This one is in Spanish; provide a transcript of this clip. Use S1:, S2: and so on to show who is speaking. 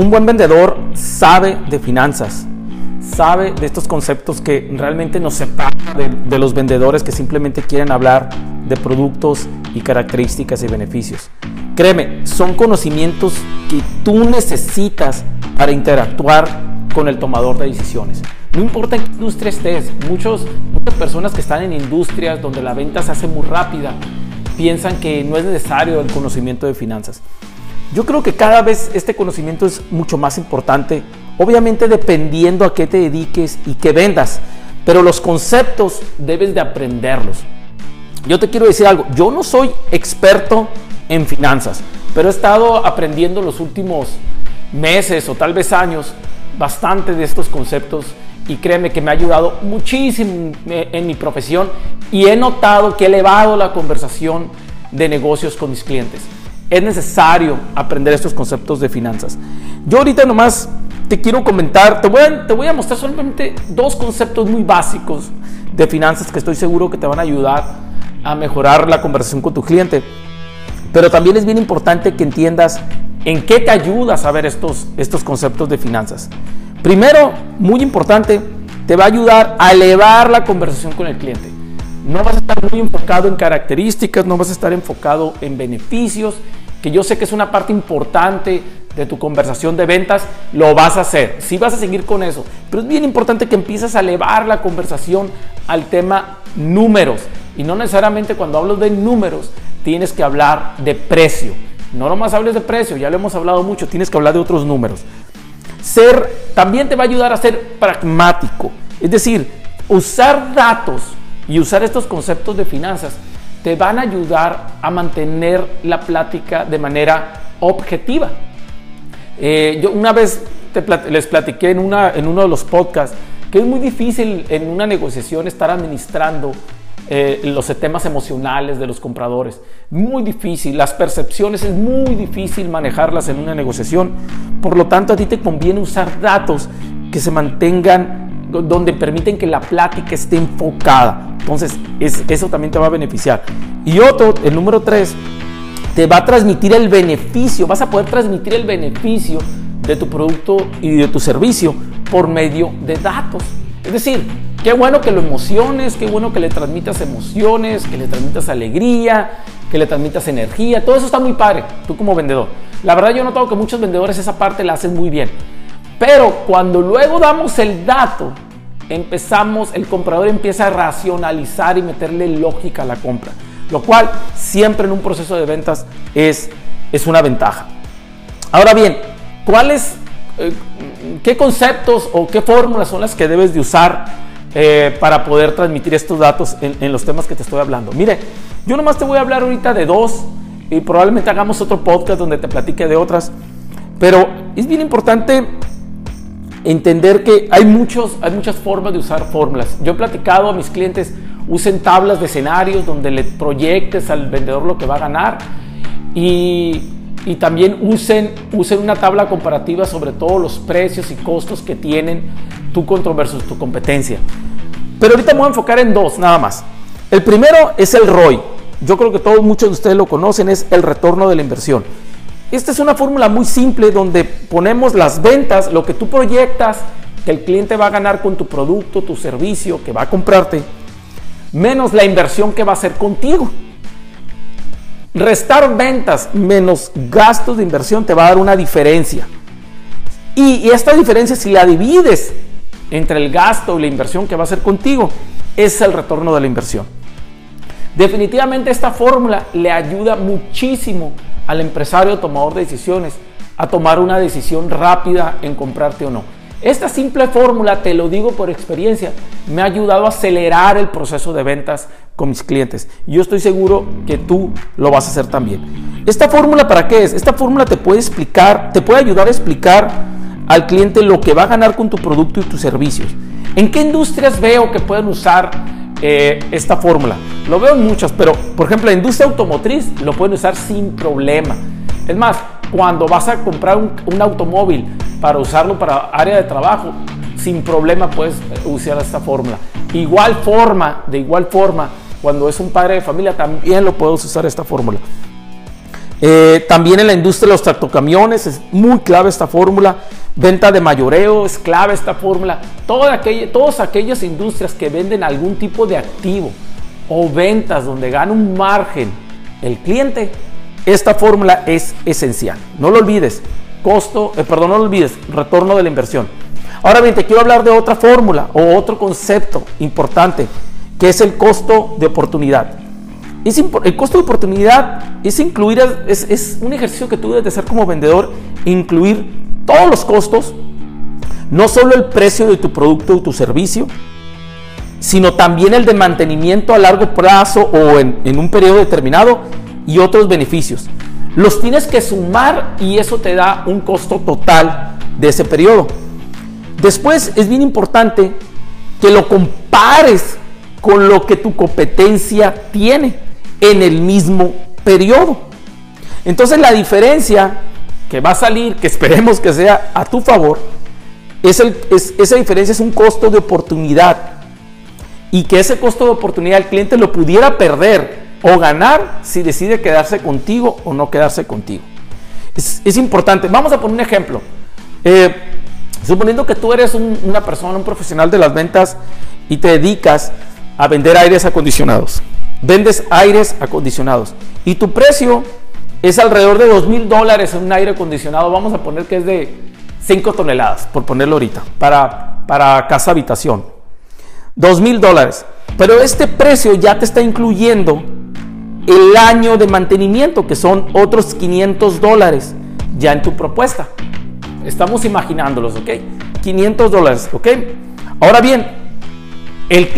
S1: un buen vendedor sabe de finanzas, sabe de estos conceptos que realmente nos separan de, de los vendedores que simplemente quieren hablar de productos y características y beneficios. Créeme, son conocimientos que tú necesitas para interactuar con el tomador de decisiones. No importa en qué industria estés, muchos, muchas personas que están en industrias donde la venta se hace muy rápida piensan que no es necesario el conocimiento de finanzas. Yo creo que cada vez este conocimiento es mucho más importante, obviamente dependiendo a qué te dediques y qué vendas, pero los conceptos debes de aprenderlos. Yo te quiero decir algo, yo no soy experto en finanzas, pero he estado aprendiendo los últimos meses o tal vez años bastante de estos conceptos y créeme que me ha ayudado muchísimo en mi profesión y he notado que he elevado la conversación de negocios con mis clientes. Es necesario aprender estos conceptos de finanzas. Yo ahorita nomás te quiero comentar, te voy a, mostrar solamente dos conceptos muy básicos de finanzas que estoy seguro que te van a ayudar a mejorar la conversación con tu cliente. Pero también es bien importante que entiendas en qué te ayuda a saber estos conceptos de finanzas. Primero, muy importante, te va a ayudar a elevar la conversación con el cliente. No vas a estar muy enfocado en características, no vas a estar enfocado en beneficios, que yo sé que es una parte importante de tu conversación de ventas, lo vas a hacer. Sí vas a seguir con eso, pero es bien importante que empieces a elevar la conversación al tema números. Y no necesariamente cuando hablo de números tienes que hablar de precio. No nomás hables de precio, ya lo hemos hablado mucho, tienes que hablar de otros números. Ser también te va a ayudar a ser pragmático, es decir, usar datos y usar estos conceptos de finanzas te van a ayudar a mantener la plática de manera objetiva. Eh, yo una vez les platiqué en, una, en uno de los podcasts que es muy difícil en una negociación estar administrando eh, los temas emocionales de los compradores. Muy difícil, las percepciones es muy difícil manejarlas en una negociación. Por lo tanto, a ti te conviene usar datos que se mantengan, donde permiten que la plática esté enfocada. Entonces, eso también te va a beneficiar. Y otro, el número tres, te va a transmitir el beneficio, vas a poder transmitir el beneficio de tu producto y de tu servicio por medio de datos. Es decir, qué bueno que lo emociones, qué bueno que le transmitas emociones, que le transmitas alegría, que le transmitas energía. Todo eso está muy padre, tú como vendedor. La verdad yo he notado que muchos vendedores esa parte la hacen muy bien. Pero cuando luego damos el dato, empezamos, el comprador empieza a racionalizar y meterle lógica a la compra. Lo cual siempre en un proceso de ventas es, es una ventaja. Ahora bien, ¿cuáles eh, qué conceptos o qué fórmulas son las que debes de usar eh, para poder transmitir estos datos en, los temas que te estoy hablando. Mire, yo nomás te voy a hablar ahorita de dos y probablemente hagamos otro podcast donde te platique de otras, pero es bien importante entender que hay, muchos, hay muchas formas de usar fórmulas. Yo he platicado a mis clientes, usen tablas de escenarios donde le proyectes al vendedor lo que va a ganar y y también usen, usen una tabla comparativa sobre todos los precios y costos que tienen tu control versus tu competencia. Pero ahorita me voy a enfocar en dos nada más. El primero es el ROI. Yo creo que todos muchos de ustedes lo conocen, es el retorno de la inversión. Esta es una fórmula muy simple donde ponemos las ventas, lo que tú proyectas que el cliente va a ganar con tu producto, tu servicio, que va a comprarte, menos la inversión que va a hacer contigo. Restar ventas menos gastos de inversión te va a dar una diferencia. Y, esta diferencia, si la divides entre el gasto y la inversión que va a hacer contigo, es el retorno de la inversión. Definitivamente esta fórmula le ayuda muchísimo al empresario tomador de decisiones a tomar una decisión rápida en comprarte o no. Esta simple fórmula, te lo digo por experiencia, me ha ayudado a acelerar el proceso de ventas con mis clientes. Yo estoy seguro que tú lo vas a hacer también. ¿Esta fórmula para qué es? Esta fórmula te puede explicar, te puede ayudar a explicar al cliente lo que va a ganar con tu producto y tus servicios. ¿En qué industrias veo que pueden usar eh, esta fórmula? Lo veo en muchas, pero por ejemplo, la industria automotriz lo pueden usar sin problema. Es más, cuando vas a comprar un, automóvil para usarlo para área de trabajo, sin problema puedes usar esta fórmula. Igual forma, de igual forma, cuando es un padre de familia también lo puedes usar esta fórmula. Eh, también en la industria de los tractocamiones es muy clave esta fórmula. Venta de mayoreo es clave esta fórmula. Toda aquella, todas aquellas industrias que venden algún tipo de activo o ventas donde gana un margen el cliente, esta fórmula es esencial. No lo olvides. Costo, eh, perdón, no lo olvides, retorno de la inversión. Ahora bien, te quiero hablar de otra fórmula o otro concepto importante, que es el costo de oportunidad. El costo de oportunidad es incluir, es, un ejercicio que tú debes de hacer como vendedor, incluir todos los costos, no solo el precio de tu producto o tu servicio, sino también el de mantenimiento a largo plazo o en, un periodo determinado y otros beneficios. Los tienes que sumar y eso te da un costo total de ese periodo. Después es bien importante que lo compares con lo que tu competencia tiene en el mismo periodo. Entonces la diferencia que va a salir, que esperemos que sea a tu favor, es esa diferencia es un costo de oportunidad y que ese costo de oportunidad el cliente lo pudiera perder o ganar si decide quedarse contigo o no quedarse contigo. Es, importante. Vamos a poner un ejemplo. Eh, suponiendo que tú eres una persona, un profesional de las ventas y te dedicas a vender aires acondicionados. Vendes aires acondicionados y tu precio es alrededor de dos mil dólares un aire acondicionado. Vamos a poner que es de 5 toneladas, por ponerlo ahorita, para, para casa habitación. Dos mil dólares. Pero este precio ya te está incluyendo el año de mantenimiento, que son otros 500 dólares ya en tu propuesta. Estamos imaginándolos, ¿ok? 500 dólares, ¿ok? Ahora bien, el